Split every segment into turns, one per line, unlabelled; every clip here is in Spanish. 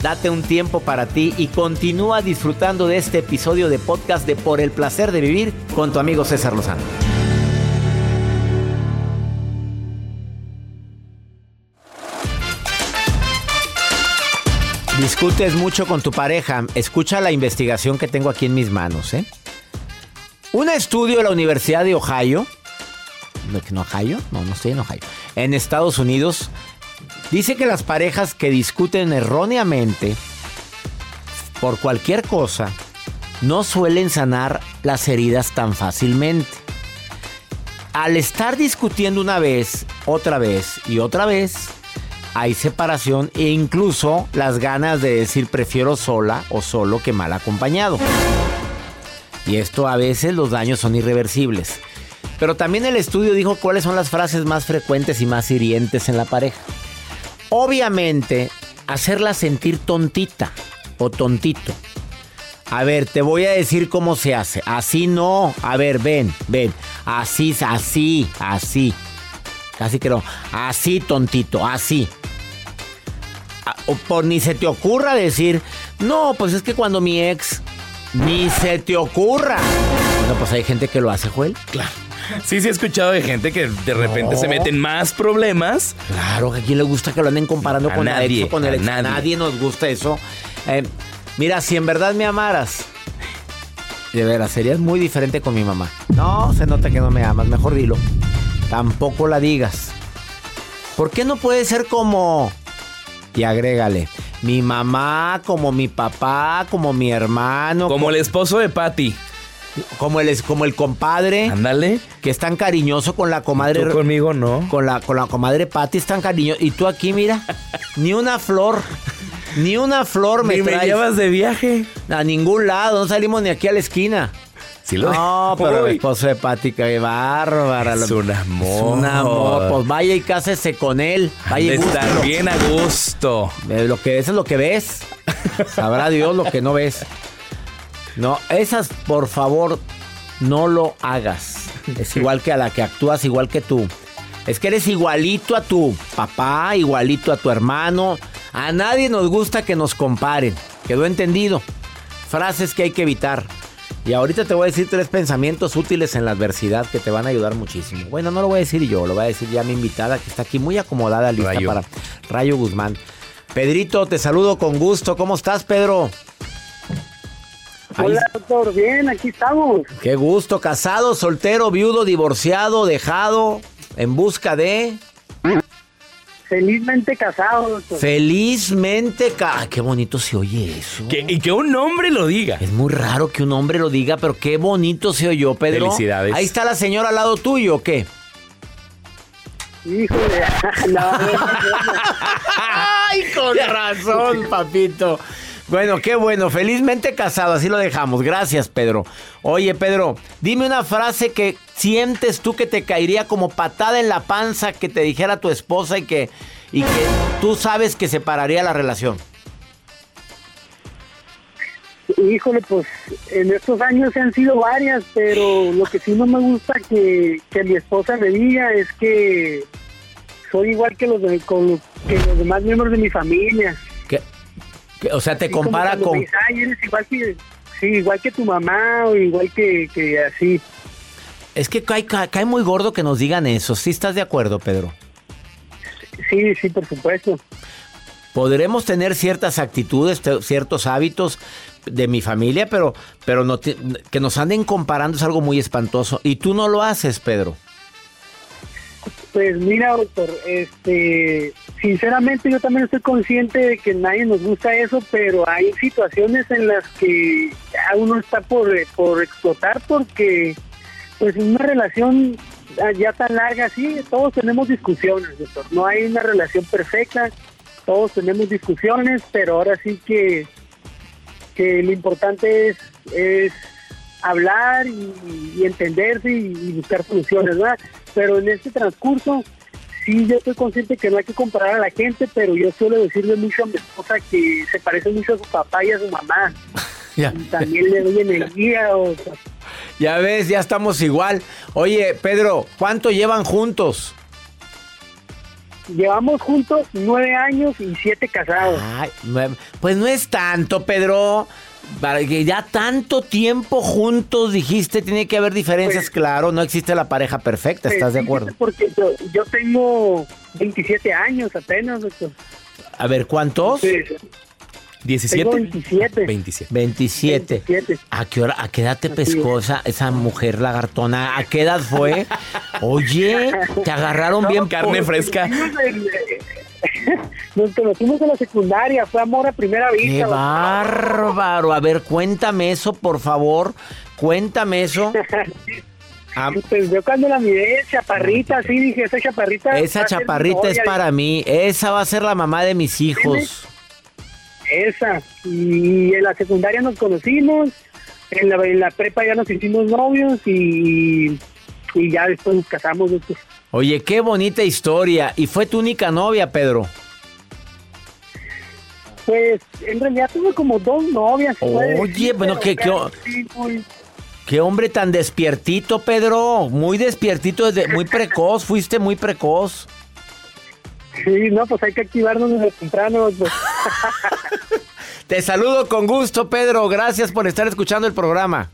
Date un tiempo para ti y continúa disfrutando de este episodio de podcast de Por el placer de vivir con tu amigo César Lozano. Discutes mucho con tu pareja. Escucha la investigación que tengo aquí en mis manos. ¿eh? Un estudio de la Universidad de Ohio. ¿En Ohio? No, no estoy en Ohio. En Estados Unidos Dice que las parejas que discuten erróneamente por cualquier cosa no suelen sanar las heridas tan fácilmente. Al estar discutiendo una vez, otra vez y otra vez, hay separación e incluso las ganas de decir prefiero sola o solo que mal acompañado. Y esto a veces los daños son irreversibles. Pero también el estudio dijo cuáles son las frases más frecuentes y más hirientes en la pareja. Obviamente, hacerla sentir tontita o tontito. A ver, te voy a decir cómo se hace. Así no. A ver, ven, ven. Así, así, así. Casi no. Así, tontito, así. Ah, o por ni se te ocurra decir, no, pues es que cuando mi ex, ni se te ocurra. Bueno, pues hay gente que lo hace, Joel.
Claro. Sí, sí he escuchado de gente que de repente se meten más problemas.
Claro, a quién le gusta que lo anden comparando con nadie, con el ex. Nadie. nadie. nos gusta eso. Eh, mira, si en verdad me amaras, de veras, serías muy diferente con mi mamá. No, se nota que no me amas, mejor dilo. Tampoco la digas. ¿Por qué no puede ser como... Y agrégale, mi mamá, como mi papá, como mi hermano.
Como, como... el esposo de Patty.
Como el, como el compadre.
Ándale.
Que es tan cariñoso con la comadre.
¿Tú conmigo no.
Con la, con la comadre Patty es tan cariñoso. Y tú aquí, mira, ni una flor. Ni una flor me
ni me llevas de viaje.
A ningún lado. No salimos ni aquí a la esquina.
Sí lo
No, pero el esposo de Pati, qué bárbara.
Es un amor. Es
un amor. Pues vaya y cásese con él. Vaya y
estar bien a gusto.
Lo que ves es lo que ves. Sabrá Dios lo que no ves. No, esas, por favor, no lo hagas. Es igual que a la que actúas, igual que tú. Es que eres igualito a tu papá, igualito a tu hermano. A nadie nos gusta que nos comparen. ¿Quedó entendido? Frases que hay que evitar. Y ahorita te voy a decir tres pensamientos útiles en la adversidad que te van a ayudar muchísimo. Bueno, no lo voy a decir yo, lo voy a decir ya mi invitada que está aquí muy acomodada, lista para Rayo Guzmán. Pedrito, te saludo con gusto. ¿Cómo estás, Pedro?
Hola, doctor. Bien, aquí estamos.
Qué gusto. Casado, soltero, viudo, divorciado, dejado, en busca de...
Felizmente casado, doctor.
Felizmente casado. Qué bonito se oye eso.
y que un hombre lo diga.
Es muy raro que un hombre lo diga, pero qué bonito se oyó, Pedro.
Felicidades.
Ahí está la señora al lado tuyo, ¿o qué?
Híjole.
Ay, con razón, papito. Bueno, qué bueno, felizmente casado, así lo dejamos. Gracias, Pedro. Oye, Pedro, dime una frase que sientes tú que te caería como patada en la panza que te dijera tu esposa y que, y que tú sabes que separaría la relación.
Híjole, pues en estos años se han sido varias, pero lo que sí no me gusta que, que mi esposa me diga es que soy igual que los, que los demás miembros de mi familia.
O sea, te compara con...
eres igual que, sí, igual que tu mamá o igual que, que así.
Es que cae, cae, muy gordo que nos digan eso. ¿Sí estás de acuerdo, Pedro?
Sí, sí, por supuesto.
Podremos tener ciertas actitudes, ciertos hábitos de mi familia, pero, pero no que nos anden comparando es algo muy espantoso. Y tú no lo haces, Pedro.
Pues mira, doctor, este, sinceramente yo también estoy consciente de que nadie nos gusta eso, pero hay situaciones en las que uno está por, por explotar porque pues una relación ya tan larga, sí, todos tenemos discusiones, doctor. No hay una relación perfecta todos tenemos discusiones, pero ahora sí que, que lo importante es, es hablar y, y entenderse y, y buscar soluciones, ¿verdad? Pero en este transcurso, sí, yo estoy consciente que no hay que comparar a la gente, pero yo suelo decirle mucho a mi esposa que se parece mucho a su papá y a su mamá.
Ya.
Y también le doy energía, o sea,
Ya ves, ya estamos igual. Oye, Pedro, ¿cuánto llevan juntos?
llevamos juntos nueve años y siete casados.
Ay, pues no es tanto, Pedro. Para que ya tanto tiempo juntos dijiste, tiene que haber diferencias,
Pues-
claro, no existe la pareja perfecta, ¿estás de
Pues,
acuerdo?
Porque yo, yo tengo 27 años apenas, doctor.
A ver, ¿cuántos?
Sí,
17.
Tengo 27.
27.
27.
27.
¿A qué hora, a qué edad te pescó esa, esa mujer lagartona? ¿A qué edad fue? Oye, te agarraron bien
carne
por-
fresca.
Nos conocimos en la secundaria, fue amor a primera
¡Qué
vista. doctor.
bárbaro! A ver, cuéntame eso, por favor. Cuéntame eso. Ah,
Pues yo cuando la miré, chaparrita, así dije, esa chaparrita.
esa chaparrita es
novia".
para mí. Esa va a ser la mamá de mis hijos.
Esa. Y en la secundaria nos conocimos, en la, en la prepa ya nos hicimos novios y, y ya después nos casamos.
Oye, qué bonita historia. ¿Y fue tu única novia, Pedro?
Pues en realidad tuve como dos novias.
Oye,
decir,
bueno, que-
muy-
Qué hombre tan despiertito, Pedro. Muy despiertito, desde, muy precoz. Fuiste muy precoz.
Sí, no, pues hay que activarnos desde temprano. doctor.
Te saludo con gusto, Pedro. Gracias por estar escuchando el programa.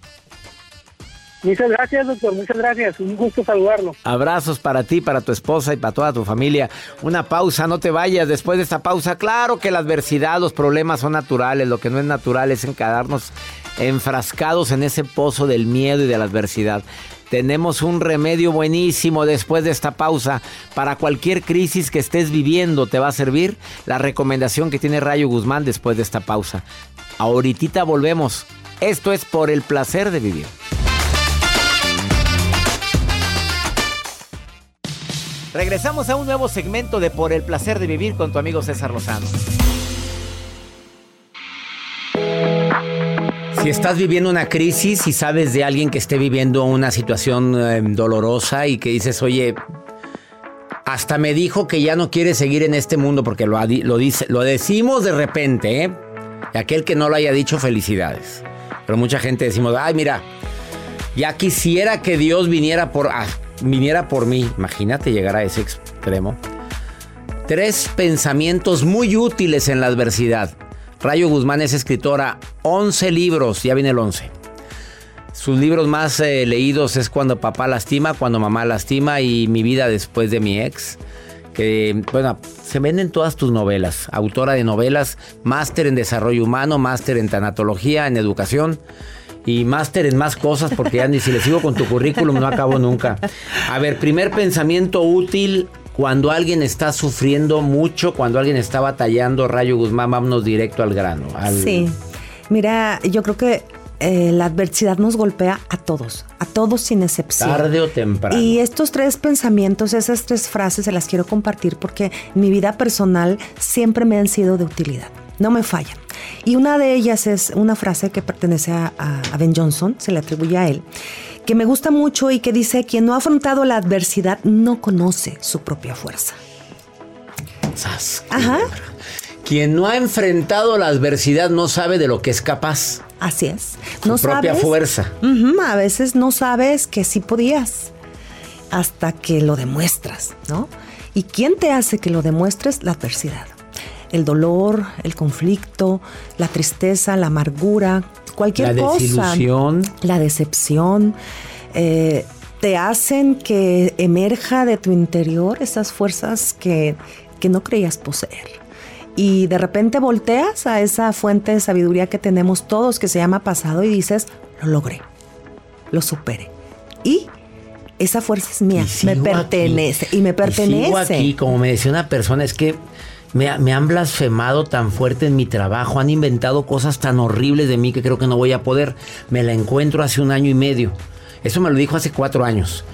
Muchas gracias, doctor, muchas gracias. Un gusto saludarlo.
Abrazos para ti, para tu esposa y para toda tu familia. Una pausa, no te vayas. Después de esta pausa, claro que la adversidad, los problemas son naturales. Lo que no es natural es encadarnos enfrascados en ese pozo del miedo y de la adversidad. Tenemos un remedio buenísimo después de esta pausa. Para cualquier crisis que estés viviendo, te va a servir la recomendación que tiene Rayo Guzmán después de esta pausa. Ahorita volvemos. Esto es por el placer de vivir. Regresamos a un nuevo segmento de Por el placer de vivir con tu amigo César Lozano. Si estás viviendo una crisis y sabes de alguien que esté viviendo una situación eh, dolorosa y que dices, oye, hasta me dijo que ya no quiere seguir en este mundo porque lo, dice, lo decimos de repente, ¿eh? Y aquel que no lo haya dicho, felicidades. Pero mucha gente decimos, ay, mira, ya quisiera que Dios viniera por, ah, viniera por mí. Imagínate llegar a ese extremo. Tres pensamientos muy útiles en la adversidad. Rayo Guzmán es escritora, 11 libros, ya viene el 11. Sus libros más eh, leídos es Cuando papá lastima, Cuando mamá lastima y Mi vida después de mi ex. Que, bueno, se venden todas tus novelas. Autora de novelas, máster en desarrollo humano, máster en tanatología, en educación y máster en más cosas porque ya ni si le sigo con tu currículum no acabo nunca. A ver, primer pensamiento útil cuando alguien está sufriendo mucho, cuando alguien está batallando, Rayo Guzmán, vámonos directo al grano. al-
Sí. Mira, yo creo que eh, la adversidad nos golpea a todos, a todos sin excepción.
Tarde o temprano.
Y estos tres pensamientos, esas tres frases, se las quiero compartir porque en mi vida personal siempre me han sido de utilidad. No me fallan. Y una de ellas es una frase que pertenece a, a- a Ben Johnson, se le atribuye a él, que me gusta mucho y que dice, quien no ha afrontado la adversidad no conoce su propia fuerza.
Sas,
Ajá.
Quien no ha enfrentado la adversidad no sabe de lo que es capaz.
Así es.
Su propia
sabes-
fuerza.
Ujú, a veces no sabes que sí podías hasta que lo demuestras, ¿no? ¿Y quién te hace que lo demuestres? La adversidad. El dolor, el conflicto, la tristeza, la amargura, cualquier
La
cosa.
desilusión.
La decepción. eh, te hacen que emerja de tu interior esas fuerzas que, que no creías poseer. Y de repente volteas a esa fuente de sabiduría que tenemos todos, que se llama pasado, y dices, lo logré, lo superé. Y esa fuerza es mía,
Y
me pertenece,
aquí.
y me
Y
pertenece.
sigo aquí, como me decía una persona, es que me, me han blasfemado tan fuerte en mi trabajo, han inventado cosas tan horribles de mí que creo que no voy a poder. Me la encuentro hace un año y medio. Eso me lo dijo hace cuatro años.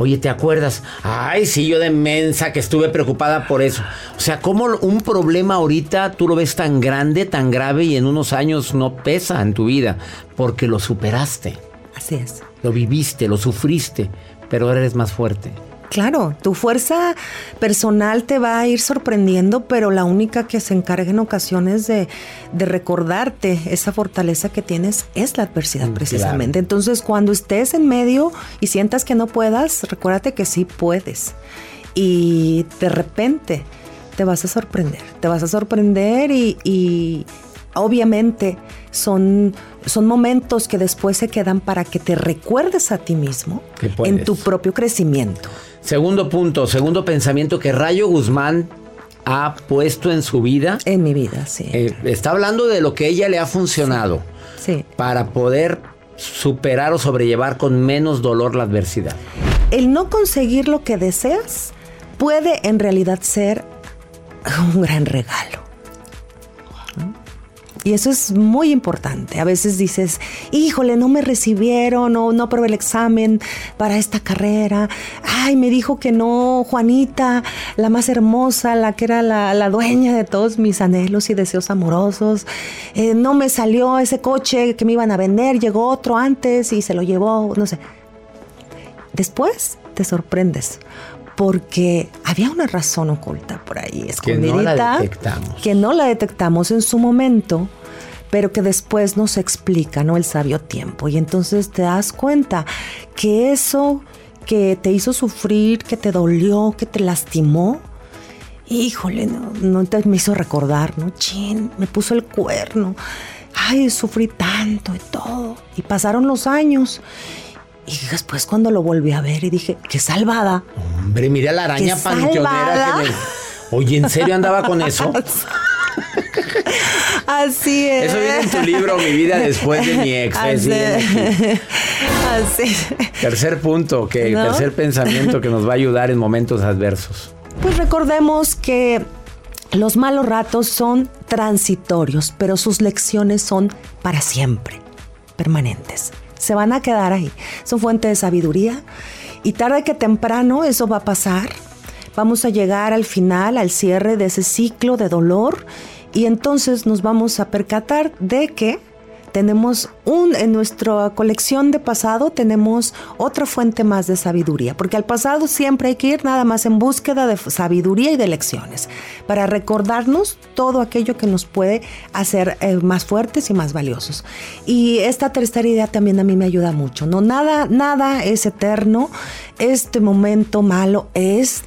Oye, ¿te acuerdas? Ay, sí, yo de mensa que estuve preocupada por eso. O sea, ¿cómo un problema ahorita tú lo ves tan grande, tan grave y en unos años no pesa en tu vida? Porque lo superaste.
Así es.
Lo viviste, lo sufriste, pero ahora eres más fuerte.
Claro, tu fuerza personal te va a ir sorprendiendo, pero la única que se encarga en ocasiones de, de recordarte esa fortaleza que tienes es la adversidad precisamente. Entonces, cuando estés en medio y sientas que no puedas, recuérdate que sí puedes. Y de repente te vas a sorprender, te vas a sorprender y, y obviamente son, son momentos que después se quedan para que te recuerdes a ti mismo en tu propio crecimiento.
Segundo punto, segundo pensamiento que Rayo Guzmán ha puesto en su vida.
En mi vida, sí.
Eh, está hablando de lo que ella le ha funcionado.
Sí.
Para poder superar o sobrellevar con menos dolor la adversidad.
El no conseguir lo que deseas puede en realidad ser un gran regalo. Y eso es muy importante. A veces dices, híjole, no me recibieron o no aprobé el examen para esta carrera. Ay, me dijo que no, Juanita, la más hermosa, la que era la, dueña de todos mis anhelos y deseos amorosos. Eh, no me salió ese coche que me iban a vender, llegó otro antes y se lo llevó, no sé. Después te sorprendes porque había una razón oculta por ahí, escondidita. Que no la detectamos. Que no la detectamos en su momento, pero que después nos explica, ¿no? El sabio tiempo. Y entonces te das cuenta que eso que te hizo sufrir, que te dolió, que te lastimó, híjole, no, no te me hizo recordar, ¿no? Chin, me puso el cuerno. Ay, sufrí tanto y todo. Y pasaron los años y después cuando lo volví a ver y dije, qué salvada.
Hombre, mira la araña panteonera que me... Oye, ¿en serio andaba con eso?
Así es.
Eso viene en tu libro, Mi vida después de mi ex.
Así.
Así. Tercer punto, que tercer pensamiento que nos va a ayudar en momentos adversos.
Pues recordemos que los malos ratos son transitorios, pero sus lecciones son para siempre, permanentes se van a quedar ahí. Son fuente de sabiduría y tarde que temprano eso va a pasar. Vamos a llegar al final, al cierre de ese ciclo de dolor y entonces nos vamos a percatar de que tenemos un, en nuestra colección de pasado tenemos otra fuente más de sabiduría, porque al pasado siempre hay que ir nada más en búsqueda de sabiduría y de lecciones, para recordarnos todo aquello que nos puede hacer eh, más fuertes y más valiosos. Y esta tercera idea también a mí me ayuda mucho, ¿no? Nada, nada es eterno, este momento malo es,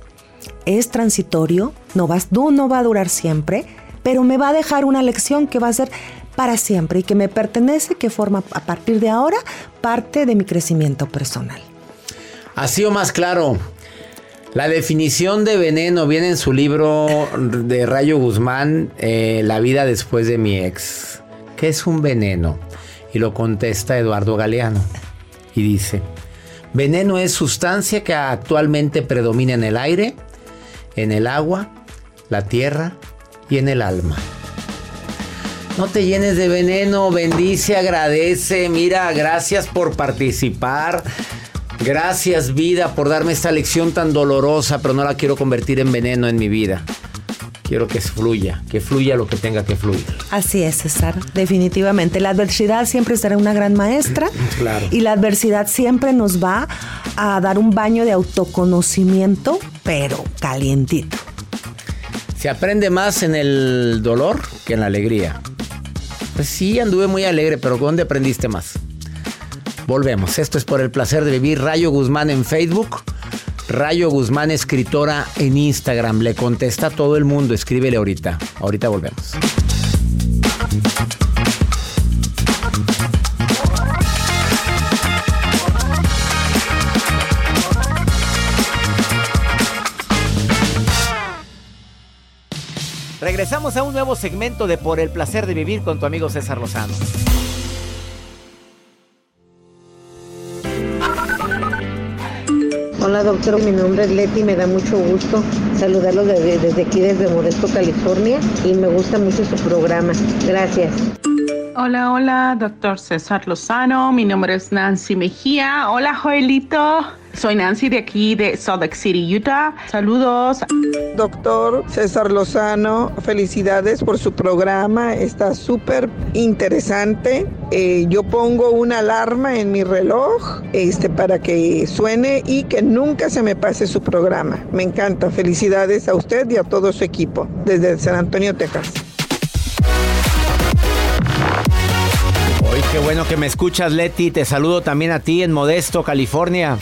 es transitorio, no va, no va a durar siempre, pero me va a dejar una lección que va a ser para siempre y que me pertenece, que forma a partir de ahora parte de mi crecimiento personal.
Así o más claro. La definición de veneno viene en su libro de Rayo Guzmán, eh, La vida después de mi ex. ¿Qué es un veneno? Y lo contesta Eduardo Galeano. Y dice, veneno es sustancia que actualmente predomina en el aire, en el agua, la tierra y en el alma. No te llenes de veneno, bendice, agradece. Mira, gracias por participar. Gracias vida por darme esta lección tan dolorosa, pero no la quiero convertir en veneno en mi vida. Quiero que fluya, que fluya lo que tenga que fluir.
Así es, César, definitivamente. La adversidad siempre será una gran maestra.
Claro.
Y la adversidad siempre nos va a dar un baño de autoconocimiento, pero calientito.
Se aprende más en el dolor que en la alegría. Pues sí, anduve muy alegre, pero ¿dónde aprendiste más? Volvemos. Esto es por el placer de vivir. Rayo Guzmán en Facebook. Rayo Guzmán, escritora en Instagram. Le contesta a todo el mundo. Escríbele ahorita. Ahorita volvemos. Regresamos a un nuevo segmento de Por el placer de vivir con tu amigo César Lozano.
Doctor, mi nombre es Leti, me da mucho gusto saludarlos desde, desde aquí, desde Modesto, California, y me gusta mucho su programa. Gracias.
Hola, hola, doctor César Lozano. Mi nombre es Nancy Mejía. Hola, Joelito. Soy Nancy de aquí de Salt Lake City, Utah. Saludos.
Doctor César Lozano, felicidades por su programa. Está súper interesante. Eh, yo pongo una alarma en mi reloj este, para que suene y que nunca se me pase su programa. Me encanta. Felicidades a usted y a todo su equipo desde San Antonio, Texas.
Hoy qué bueno que me escuchas, Leti. Te saludo también a ti en Modesto, California.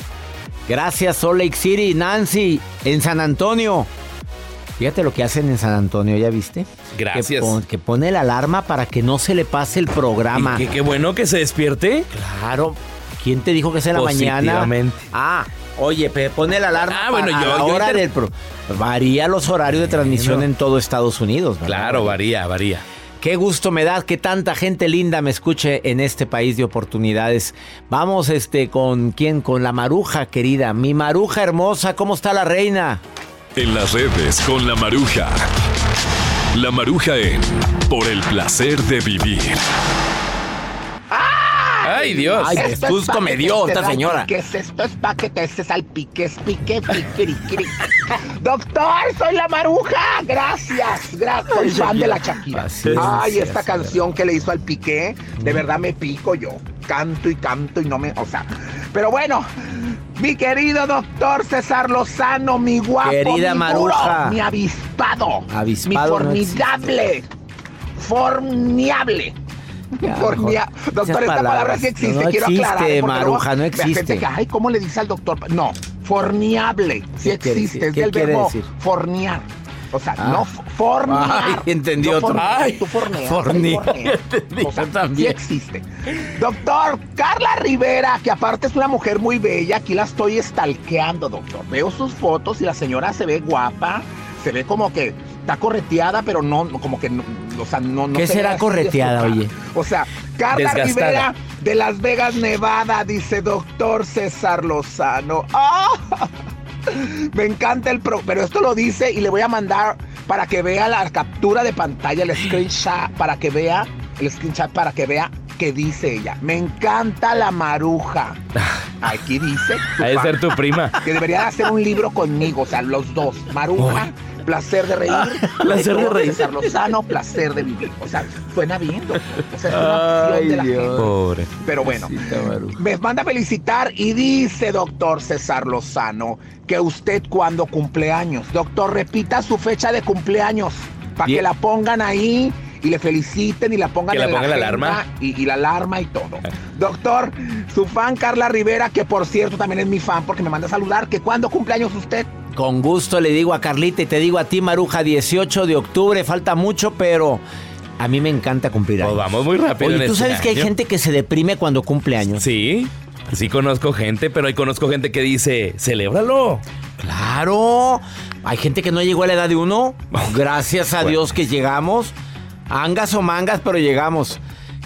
Gracias, Salt Lake City, Nancy, en San Antonio. Fíjate lo que hacen en San Antonio, ¿ya viste?
Gracias.
Que, pon- que pone la alarma para que no se le pase el programa.
Y que- qué bueno que se despierte.
Claro. ¿Quién te dijo que es en la mañana? Ah, oye, pone la alarma
Ah, bueno,
para
yo-
la
yo
hora
inter-
del pro- Varía los horarios de transmisión en todo Estados Unidos, ¿verdad?
Claro, varía, varía.
Qué gusto me da que tanta gente linda me escuche en este país de oportunidades. Vamos este con quién, con la Maruja querida, mi Maruja hermosa, ¿cómo está la reina?
En las redes con la Maruja. La Maruja en Por el placer de vivir.
Ay, Dios.
Ay, qué susto me dio esta señora.
¿Qué es esto? Es pa' que te al pique, es pique, pique, pique. Doctor, soy la maruja. Gracias, gracias. Soy fan de la Shakira.
Es,
Ay, esta
es,
canción que le hizo al pique, de verdad me pico yo. Canto y canto y no me. O sea. Pero bueno, mi querido doctor César Lozano, mi guapo.
Querida
mi
Maruja.
duro, mi avispado.
Avispado
Mi
no existe.
formidable.
Esas
Doctor, esta palabra sí existe,
No
quiero
existe,
aclarar.
Maruja, no
gente
existe.
que, ay, ¿cómo le dice al doctor? No, forniable. Sí
¿Qué quiere
existe, es
¿Qué
del verbo
decir?
fornear. O sea,
Ah.
no fornear.
Ay, entendí
Yo
otro. Ay,
tú forneas.
fornear.
tú forneas.
Entendí
O sea,
yo también.
Sí existe. Doctor, Carla Rivera, que aparte es una mujer muy bella, aquí la estoy estalqueando, doctor. Veo sus fotos y la señora se ve guapa, se ve como que está correteada, pero no, como que, no, o sea, no, no
¿Qué
se
será correteada, oye?
O sea, Carla
Desgastada.
Rivera de Las Vegas, Nevada, dice doctor César Lozano. ¡Ah! Me encanta el pro, pero esto lo dice y le voy a mandar para que vea la captura de pantalla, el screenshot, para que vea, el screenshot para que vea qué dice ella. Me encanta la maruja. Aquí dice.
Ha de ser tu prima.
Que debería de hacer un libro conmigo, o sea, los dos. Maruja, placer de reír.
Placer de
Doctor
reír.
César Lozano, placer de vivir. O sea, suena bien, doctor. O sea, es una opción de la gente.
Pobre.
Pero bueno, me manda a felicitar y dice, doctor César Lozano, que usted cuando cumpleaños, doctor, repita su fecha de cumpleaños para que la pongan ahí y le feliciten y la pongan
Que la
en
ponga la alarma.
Y, y la alarma y todo. Doctor, su fan Carla Rivera, que por cierto también es mi fan porque me manda a saludar, que cuando cumpleaños usted.
Con gusto le digo a Carlita y te digo a ti, Maruja, 18 de octubre, falta mucho, pero a mí me encanta cumplir años.
Pues vamos muy rápido
Oye, ¿tú
este
sabes que hay gente que se deprime cuando cumple años?
Sí, sí conozco gente, pero ahí conozco gente que dice, celébralo.
Claro. Hay gente que no llegó a la edad de uno. Gracias a
Bueno.
Dios que llegamos. Angas o mangas, pero llegamos.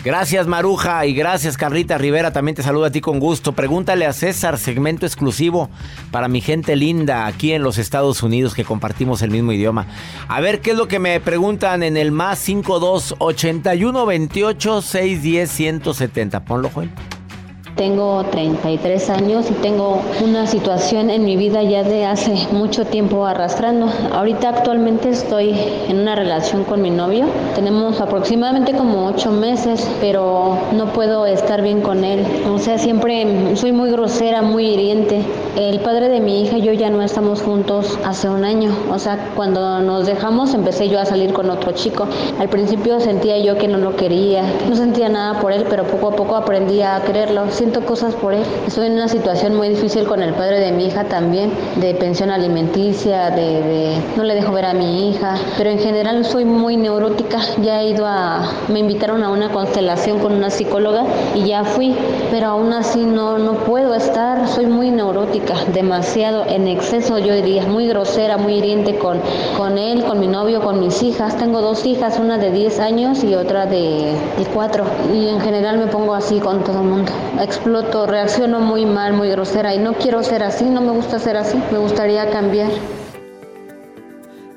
Gracias Maruja y gracias Carlita Rivera. También te saludo a ti con gusto. Pregúntale a César, segmento exclusivo para mi gente linda aquí en los Estados Unidos que compartimos el mismo idioma. A ver qué es lo que me preguntan en el más 52 81 28 610 170. Ponlo, Joel.
Tengo 33 años y tengo una situación en mi vida ya de hace mucho tiempo arrastrando. Ahorita actualmente estoy en una relación con mi novio. Tenemos aproximadamente como 8 meses, pero no puedo estar bien con él. O sea, siempre soy muy grosera, muy hiriente. El padre de mi hija y yo ya no estamos juntos hace un año. O sea, cuando nos dejamos empecé yo a salir con otro chico. Al principio sentía yo que no lo quería, no sentía nada por él, pero poco a poco aprendí a quererlo. Siento cosas por él. Estoy en una situación muy difícil con el padre de mi hija también, de pensión alimenticia, de, de- no le dejo ver a mi hija, pero en general soy muy neurótica. Ya he ido a, me invitaron a una constelación con una psicóloga y ya fui, pero aún así no, no puedo estar, soy muy neurótica, demasiado en exceso, yo diría, muy grosera, muy hiriente con, con él, con mi novio, con mis hijas. Tengo dos hijas, una de 10 años y otra de, de 4. Y en general me pongo así con todo el mundo. Exploto, reacciono muy mal, muy grosera y no quiero ser así, no me gusta ser así, me gustaría cambiar.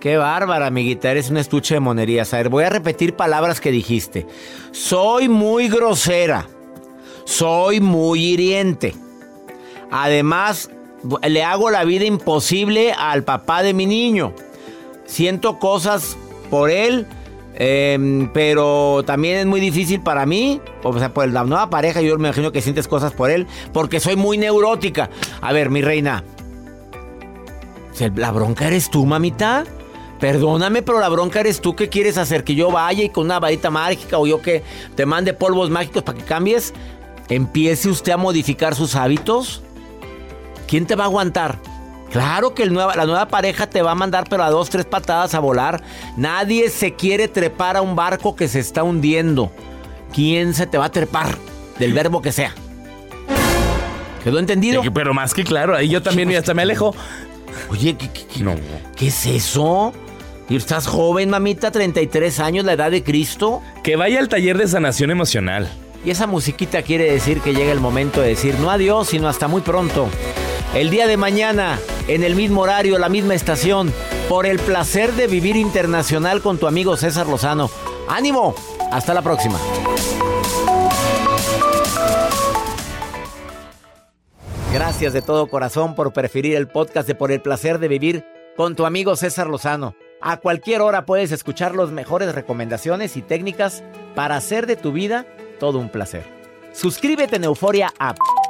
Qué bárbara, amiguita, eres un estuche de monerías. A ver, voy a repetir palabras que dijiste. Soy muy grosera. Soy muy hiriente. Además, le hago la vida imposible al papá de mi niño. Siento cosas por él, em, pero también es muy difícil para mí. O sea, por la nueva pareja, yo me imagino que sientes cosas por él, porque soy muy neurótica. A ver, mi reina, ¿la bronca eres tú, mamita? Perdóname, pero la bronca eres tú que quieres hacer que yo vaya y con una varita mágica o yo que te mande polvos mágicos para que cambies. Empiece usted a modificar sus hábitos. ¿Quién te va a aguantar? Claro que el nueva, la nueva pareja te va a mandar pero a dos, tres patadas a volar. Nadie se quiere trepar a un barco que se está hundiendo. ¿Quién se te va a trepar? Del verbo que sea. ¿Quedó entendido?
pero más que claro, ahí yo también hasta me alejo.
Oye, ¿qué, ¿qué es eso? ¿Y estás joven, mamita? 33 años, la edad de Cristo.
Que vaya al taller de sanación emocional.
Y esa musiquita quiere decir que llega el momento de decir no adiós, sino hasta muy pronto. El día de mañana, en el mismo horario, la misma estación, por el placer de vivir internacional con tu amigo César Lozano. ¡Ánimo! Hasta la próxima. Gracias de todo corazón por preferir el podcast de Por el placer de vivir con tu amigo César Lozano. A cualquier hora puedes escuchar las mejores recomendaciones y técnicas para hacer de tu vida todo un placer. Suscríbete en Euforia App